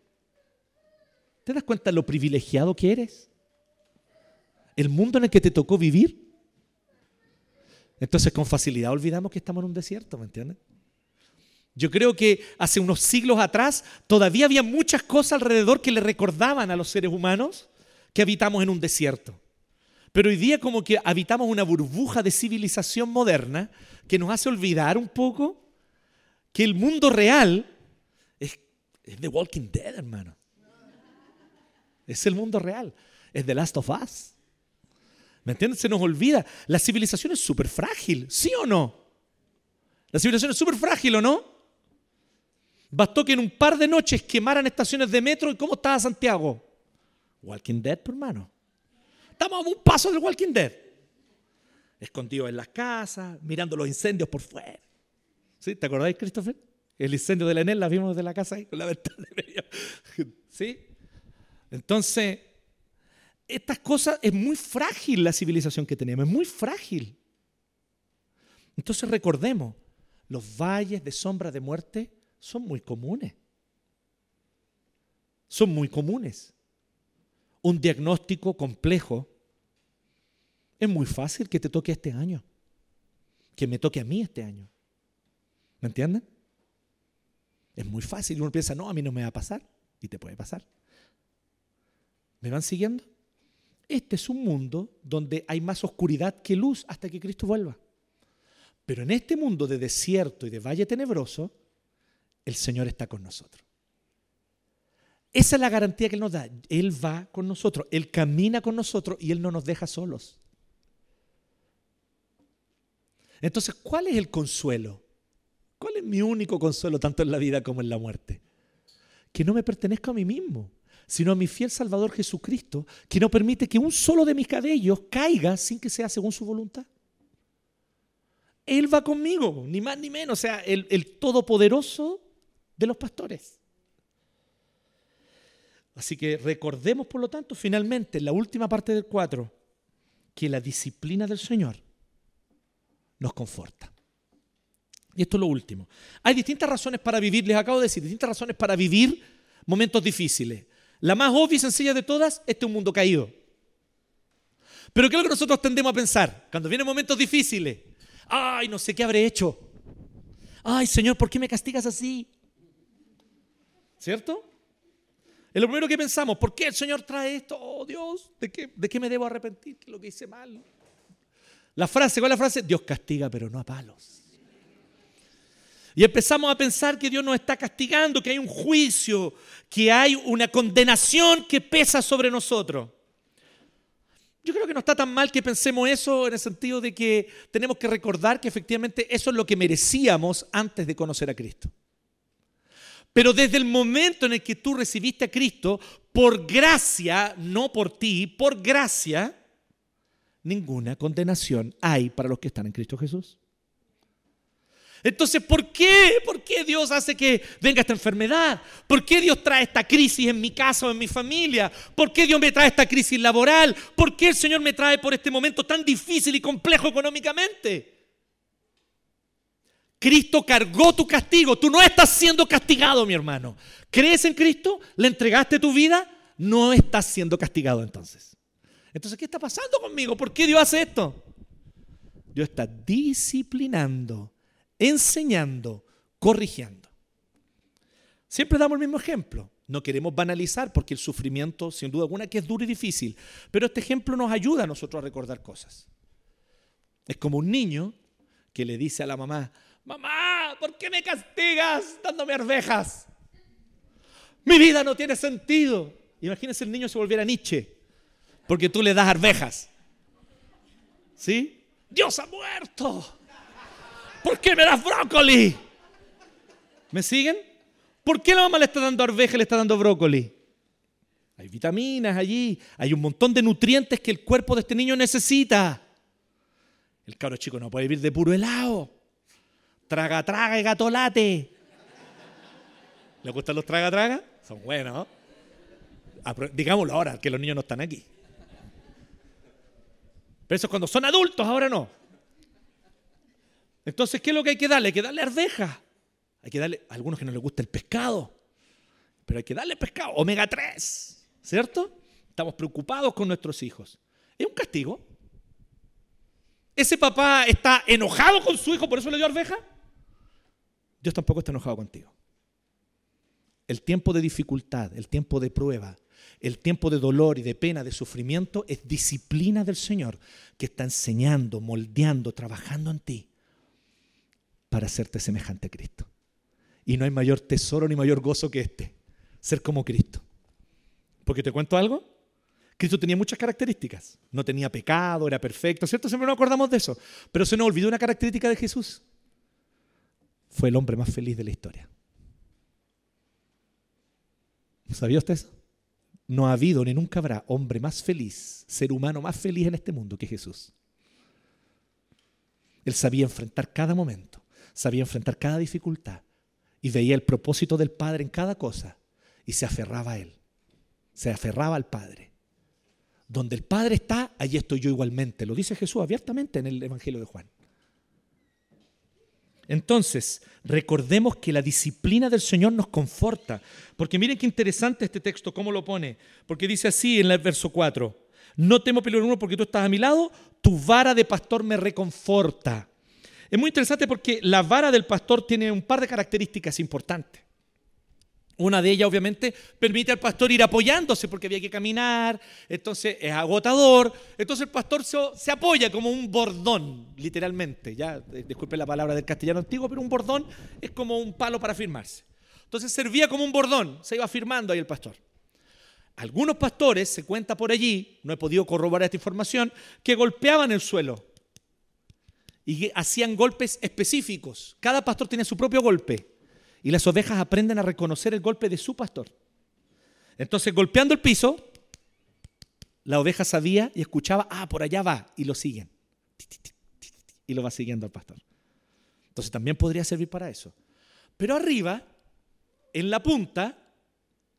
¿Te das cuenta de lo privilegiado que eres? El mundo en el que te tocó vivir. Entonces con facilidad olvidamos que estamos en un desierto, ¿me entiendes? Yo creo que hace unos siglos atrás todavía había muchas cosas alrededor que le recordaban a los seres humanos que habitamos en un desierto. Pero hoy día como que habitamos una burbuja de civilización moderna que nos hace olvidar un poco que el mundo real es, es The Walking Dead, hermano. Es el mundo real. Es The Last of Us. ¿Me entiendes? Se nos olvida. La civilización es súper frágil, ¿sí o no? La civilización es súper frágil, ¿o no? Bastó que en un par de noches quemaran estaciones de metro y ¿cómo estaba Santiago? Walking Dead, hermano. Estamos a un paso del Walking Dead. Escondidos en las casas, mirando los incendios por fuera. ¿Sí? ¿Te acordáis, Christopher? El incendio de la Enel la vimos de la casa ahí con la ventana de medio. ¿Sí? Entonces, estas cosas, es muy frágil la civilización que tenemos, es muy frágil. Entonces recordemos, los valles de sombra de muerte son muy comunes. Son muy comunes. Un diagnóstico complejo es muy fácil que te toque este año, que me toque a mí este año. ¿Me entienden? Es muy fácil. Uno piensa, no, a mí no me va a pasar. Y te puede pasar. ¿Me van siguiendo? Este es un mundo donde hay más oscuridad que luz hasta que Cristo vuelva. Pero en este mundo de desierto y de valle tenebroso, el Señor está con nosotros. Esa es la garantía que Él nos da. Él va con nosotros, Él camina con nosotros y Él no nos deja solos. Entonces, ¿cuál es el consuelo? ¿Cuál es mi único consuelo tanto en la vida como en la muerte? Que no me pertenezca a mí mismo sino a mi fiel Salvador Jesucristo, que no permite que un solo de mis cabellos caiga sin que sea según su voluntad. Él va conmigo, ni más ni menos, o sea, el, el todopoderoso de los pastores. Así que recordemos, por lo tanto, finalmente, en la última parte del 4, que la disciplina del Señor nos conforta. Y esto es lo último. Hay distintas razones para vivir, les acabo de decir, distintas razones para vivir momentos difíciles. La más obvia y sencilla de todas, este es un mundo caído. Pero ¿qué es lo que nosotros tendemos a pensar? Cuando vienen momentos difíciles, ay, no sé qué habré hecho. Ay, Señor, ¿por qué me castigas así? ¿Cierto? Es lo primero que pensamos, ¿por qué el Señor trae esto? Oh Dios, ¿de qué, de qué me debo arrepentir? ¿Qué lo que hice mal? La frase, ¿cuál es la frase? Dios castiga, pero no a palos. Y empezamos a pensar que Dios nos está castigando, que hay un juicio, que hay una condenación que pesa sobre nosotros. Yo creo que no está tan mal que pensemos eso en el sentido de que tenemos que recordar que efectivamente eso es lo que merecíamos antes de conocer a Cristo. Pero desde el momento en el que tú recibiste a Cristo, por gracia, no por ti, por gracia, ninguna condenación hay para los que están en Cristo Jesús. Entonces, ¿por qué? ¿Por qué Dios hace que venga esta enfermedad? ¿Por qué Dios trae esta crisis en mi casa o en mi familia? ¿Por qué Dios me trae esta crisis laboral? ¿Por qué el Señor me trae por este momento tan difícil y complejo económicamente? Cristo cargó tu castigo. Tú no estás siendo castigado, mi hermano. ¿Crees en Cristo? ¿Le entregaste tu vida? No estás siendo castigado entonces. Entonces, ¿qué está pasando conmigo? ¿Por qué Dios hace esto? Dios está disciplinando enseñando, corrigiendo. Siempre damos el mismo ejemplo. No queremos banalizar porque el sufrimiento, sin duda alguna, que es duro y difícil. Pero este ejemplo nos ayuda a nosotros a recordar cosas. Es como un niño que le dice a la mamá, mamá, ¿por qué me castigas dándome arvejas? Mi vida no tiene sentido. Imagínense el niño se volviera Nietzsche porque tú le das arvejas. ¿Sí? Dios ha muerto. ¿Por qué me das brócoli? ¿Me siguen? ¿Por qué la mamá le está dando arveja y le está dando brócoli? Hay vitaminas allí, hay un montón de nutrientes que el cuerpo de este niño necesita. El cabro chico no puede vivir de puro helado. traga, traga y gatolate. ¿Les gustan los traga, traga? Son buenos. Digámoslo ahora, que los niños no están aquí. Pero eso es cuando son adultos, ahora no. Entonces, ¿qué es lo que hay que darle? Hay que darle arveja. Hay que darle a algunos que no les gusta el pescado. Pero hay que darle pescado, omega 3, ¿cierto? Estamos preocupados con nuestros hijos. ¿Es un castigo? ¿Ese papá está enojado con su hijo, por eso le dio arveja? Dios tampoco está enojado contigo. El tiempo de dificultad, el tiempo de prueba, el tiempo de dolor y de pena, de sufrimiento, es disciplina del Señor que está enseñando, moldeando, trabajando en ti para hacerte semejante a Cristo. Y no hay mayor tesoro ni mayor gozo que este, ser como Cristo. Porque te cuento algo, Cristo tenía muchas características. No tenía pecado, era perfecto, ¿cierto? Siempre nos acordamos de eso. Pero se nos olvidó una característica de Jesús. Fue el hombre más feliz de la historia. ¿Sabía usted eso? No ha habido ni nunca habrá hombre más feliz, ser humano más feliz en este mundo que Jesús. Él sabía enfrentar cada momento, sabía enfrentar cada dificultad y veía el propósito del Padre en cada cosa y se aferraba a Él, se aferraba al Padre. Donde el Padre está, allí estoy yo igualmente. Lo dice Jesús abiertamente en el Evangelio de Juan. Entonces, recordemos que la disciplina del Señor nos conforta. Porque miren qué interesante este texto, cómo lo pone. Porque dice así en el verso 4. No temo peligro alguno porque tú estás a mi lado, tu vara de pastor me reconforta. Es muy interesante porque la vara del pastor tiene un par de características importantes. Una de ellas, obviamente, permite al pastor ir apoyándose porque había que caminar, entonces es agotador. Entonces el pastor se, apoya como un bordón, literalmente. Ya, eh, disculpe la palabra del castellano antiguo, pero un bordón es como un palo para firmarse. Entonces servía como un bordón, se iba firmando ahí el pastor. Algunos pastores, se cuenta por allí, no he podido corroborar esta información, que golpeaban el suelo y hacían golpes específicos. Cada pastor tenía su propio golpe. Y las ovejas aprenden a reconocer el golpe de su pastor. Entonces, golpeando el piso, la oveja sabía y escuchaba, ah, por allá va, y lo siguen. Y lo va siguiendo al pastor. Entonces también podría servir para eso. Pero arriba, en la punta,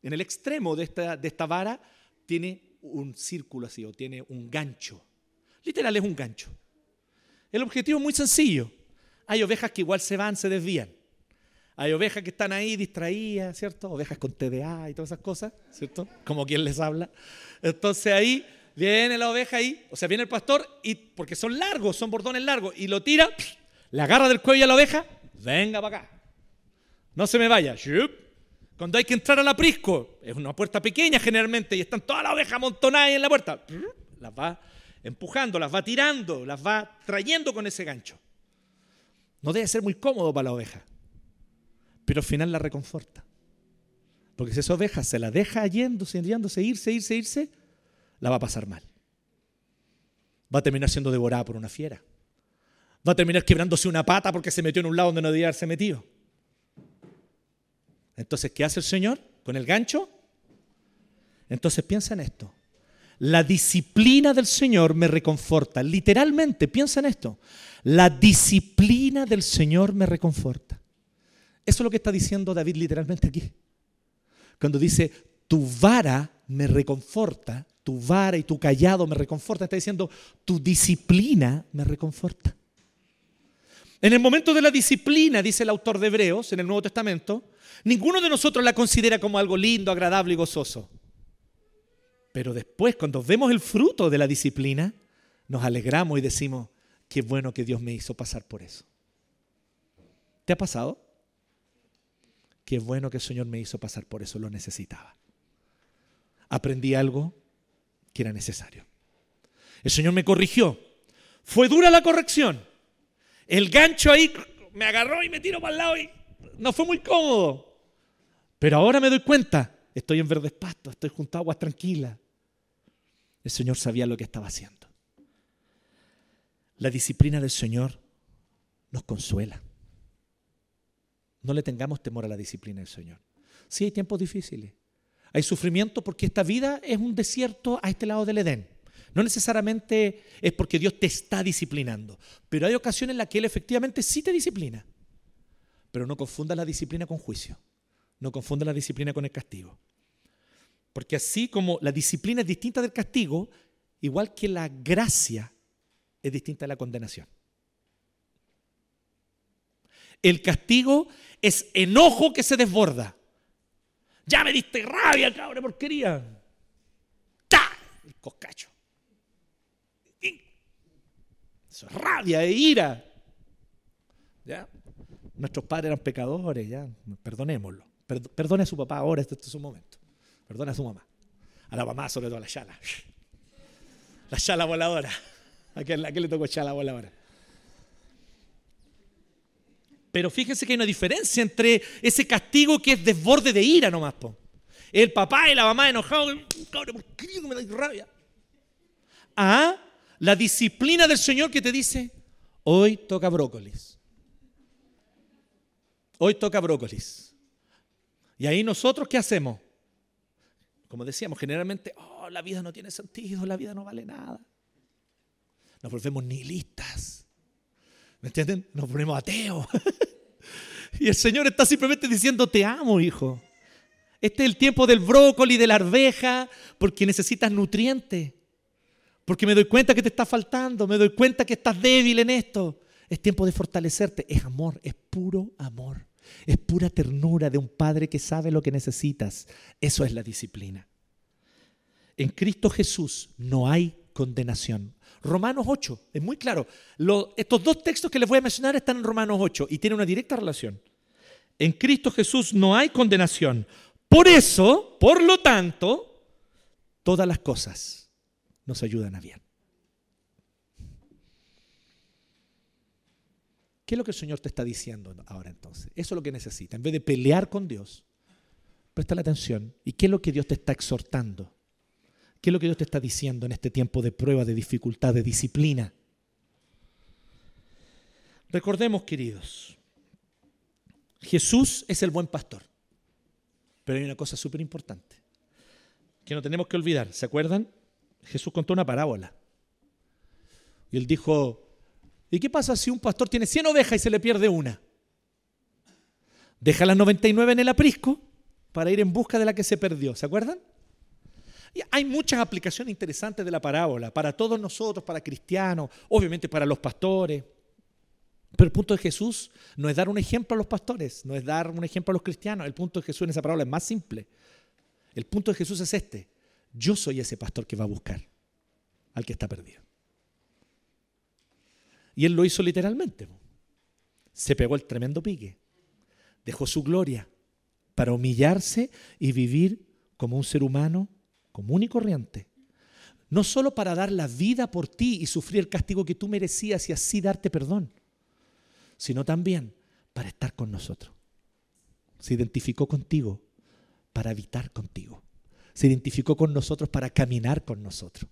en el extremo de esta, de esta vara, tiene un círculo así, o tiene un gancho. Literal es un gancho. El objetivo es muy sencillo. Hay ovejas que igual se van, se desvían. Hay ovejas que están ahí distraídas, ¿cierto? Ovejas con TDA y todas esas cosas, ¿cierto? Como quien les habla. Entonces ahí viene la oveja ahí, o sea, viene el pastor y porque son largos, son bordones largos, y lo tira, le agarra del cuello a la oveja, venga para acá. No se me vaya. Cuando hay que entrar al aprisco, es una puerta pequeña generalmente y están todas las ovejas amontonadas ahí en la puerta, las va empujando, las va tirando, las va trayendo con ese gancho. No debe ser muy cómodo para la oveja pero al final la reconforta. Porque si esa oveja se la deja yéndose, yéndose, irse, irse, irse, la va a pasar mal. Va a terminar siendo devorada por una fiera. Va a terminar quebrándose una pata porque se metió en un lado donde no debía haberse metido. Entonces, ¿qué hace el Señor con el gancho? Entonces piensa en esto. La disciplina del Señor me reconforta. Literalmente, piensa en esto. La disciplina del Señor me reconforta. Eso es lo que está diciendo David literalmente aquí. Cuando dice, tu vara me reconforta, tu vara y tu callado me reconforta, está diciendo, tu disciplina me reconforta. En el momento de la disciplina, dice el autor de Hebreos en el Nuevo Testamento, ninguno de nosotros la considera como algo lindo, agradable y gozoso. Pero después, cuando vemos el fruto de la disciplina, nos alegramos y decimos, qué bueno que Dios me hizo pasar por eso. ¿Te ha pasado? Qué bueno que el Señor me hizo pasar por eso, lo necesitaba. Aprendí algo que era necesario. El Señor me corrigió. Fue dura la corrección. El gancho ahí me agarró y me tiró para el lado y no fue muy cómodo. Pero ahora me doy cuenta, estoy en verdes pastos, estoy junto a aguas tranquilas. El Señor sabía lo que estaba haciendo. La disciplina del Señor nos consuela. No le tengamos temor a la disciplina del Señor. Sí hay tiempos difíciles. Hay sufrimiento porque esta vida es un desierto a este lado del Edén. No necesariamente es porque Dios te está disciplinando, pero hay ocasiones en las que Él efectivamente sí te disciplina. Pero no confunda la disciplina con juicio. No confunda la disciplina con el castigo. Porque así como la disciplina es distinta del castigo, igual que la gracia es distinta de la condenación. El castigo es enojo que se desborda. Ya me diste rabia, cabrón, porquería. ¡Ta! El coscacho. Eso es rabia, e ira. ¿Ya? Nuestros padres eran pecadores, ya. Perdonémoslo. Perdone a su papá ahora, este, es su momento. Perdone a su mamá. A la mamá, sobre todo a la chala. La chala voladora. ¿A quién, le tocó chala voladora? Pero fíjense que hay una diferencia entre ese castigo que es desborde de ira nomás. El papá y la mamá enojados. Cabrón, ¿por qué me da rabia? A la disciplina del Señor que te dice, hoy toca brócolis. Hoy toca brócolis. Y ahí nosotros, ¿qué hacemos? Como decíamos, generalmente, oh, la vida no tiene sentido, la vida no vale nada. Nos volvemos nihilistas. ¿Me entienden? Nos ponemos ateos. y el Señor está simplemente diciendo, te amo, hijo. Este es el tiempo del brócoli, de la arveja, porque necesitas nutrientes. Porque me doy cuenta que te está faltando, me doy cuenta que estás débil en esto. Es tiempo de fortalecerte. Es amor, es puro amor. Es pura ternura de un padre que sabe lo que necesitas. Eso es la disciplina. En Cristo Jesús no hay condenación. Romanos 8, es muy claro. estos dos textos que les voy a mencionar están en Romanos 8 y tienen una directa relación. En Cristo Jesús no hay condenación. Por eso, por lo tanto, todas las cosas nos ayudan a bien. ¿Qué es lo que el Señor te está diciendo ahora entonces? Eso es lo que necesita. En vez de pelear con Dios, presta la atención. ¿Y qué es lo que Dios te está exhortando? ¿Qué es lo que Dios te está diciendo en este tiempo de prueba, de dificultad, de disciplina? Recordemos, queridos, Jesús es el buen pastor. Pero hay una cosa súper importante que no tenemos que olvidar. ¿Se acuerdan? Jesús contó una parábola. Y él dijo, ¿y qué pasa si un pastor tiene 100 ovejas y se le pierde una? Deja las 99 en el aprisco para ir en busca de la que se perdió. ¿Se acuerdan? Hay muchas aplicaciones interesantes de la parábola para todos nosotros, para cristianos, obviamente para los pastores. Pero el punto de Jesús no es dar un ejemplo a los pastores, no es dar un ejemplo a los cristianos. El punto de Jesús en esa parábola es más simple. El punto de Jesús es este. Yo soy ese pastor que va a buscar al que está perdido. Y él lo hizo literalmente. Se pegó el tremendo pique. Dejó su gloria para humillarse y vivir como un ser humano común y corriente. No solo para dar la vida por ti y sufrir el castigo que tú merecías y así darte perdón, sino también para estar con nosotros. Se identificó contigo para habitar contigo se identificó con nosotros para caminar con nosotros.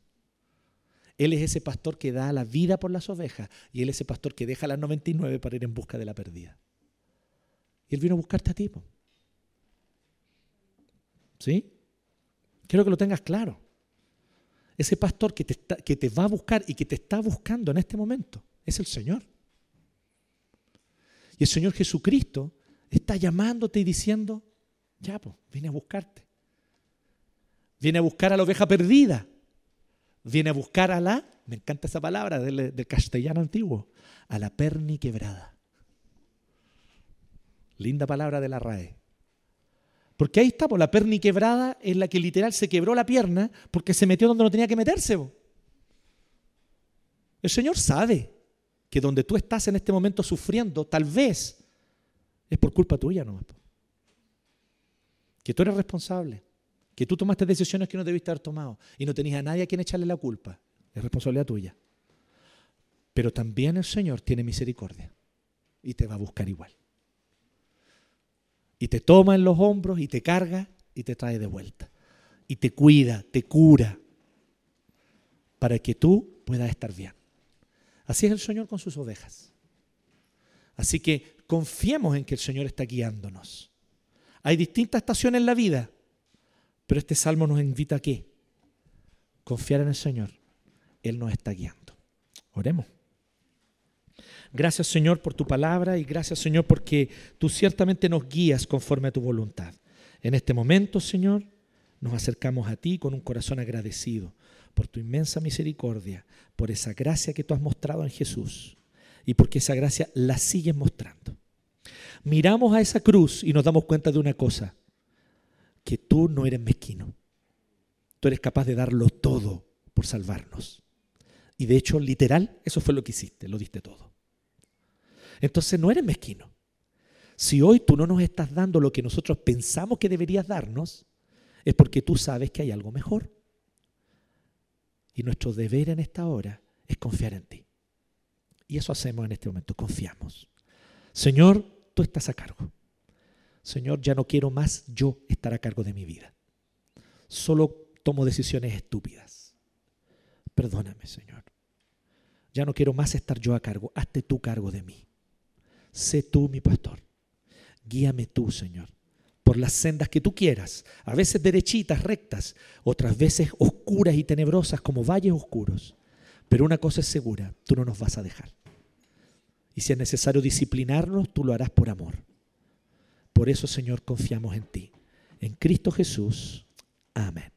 Él es ese pastor que da la vida por las ovejas y Él es ese pastor que deja las 99 para ir en busca de la perdida. Y Él vino a buscarte a ti. ¿Sí? Quiero que lo tengas claro. Ese pastor que te, que te va a buscar y que te está buscando en este momento es el Señor. Y el Señor Jesucristo está llamándote y diciendo, ya, pues, a buscarte. Viene a buscar a la oveja perdida. Viene a buscar a la, me encanta esa palabra del, castellano antiguo, a la perni quebrada. Linda palabra de la RAE. Porque ahí está, por la perni quebrada es la que literal se quebró la pierna porque se metió donde no tenía que meterse. El Señor sabe que donde tú estás en este momento sufriendo, tal vez es por culpa tuya, ¿no? Que tú eres responsable que tú tomaste decisiones que no debiste haber tomado y no tenías a nadie a quien echarle la culpa. Es responsabilidad tuya. Pero también el Señor tiene misericordia y te va a buscar igual. Y te toma en los hombros y te carga y te trae de vuelta. Y te cuida, te cura, para que tú puedas estar bien. Así es el Señor con sus ovejas. Así que confiemos en que el Señor está guiándonos. Hay distintas estaciones en la vida pero este salmo nos invita a qué? Confiar en el Señor. Él nos está guiando. Oremos. Gracias Señor por tu palabra y gracias Señor porque tú ciertamente nos guías conforme a tu voluntad. En este momento, Señor, nos acercamos a ti con un corazón agradecido por tu inmensa misericordia, por esa gracia que tú has mostrado en Jesús y porque esa gracia la sigues mostrando. Miramos a esa cruz y nos damos cuenta de una cosa, que tú no eres mezquino. Tú eres capaz de darlo todo por salvarnos. Y de hecho, literal, eso fue lo que hiciste, lo diste todo. Entonces no eres mezquino. Si hoy tú no nos estás dando lo que nosotros pensamos que deberías darnos, es porque tú sabes que hay algo mejor. Y nuestro deber en esta hora es confiar en ti. Y eso hacemos en este momento, confiamos. Señor, tú estás a cargo. Señor, ya no quiero más yo estar a cargo de mi vida. Solo tomo decisiones estúpidas. Perdóname, Señor. Ya no quiero más estar yo a cargo. Hazte tú cargo de mí. Sé tú mi pastor. Guíame tú, Señor, por las sendas que tú quieras, a veces derechitas, rectas, otras veces oscuras y tenebrosas como valles oscuros. Pero una cosa es segura, tú no nos vas a dejar. Y si es necesario disciplinarnos, tú lo harás por amor. Por eso, Señor, confiamos en ti. En Cristo Jesús. Amén.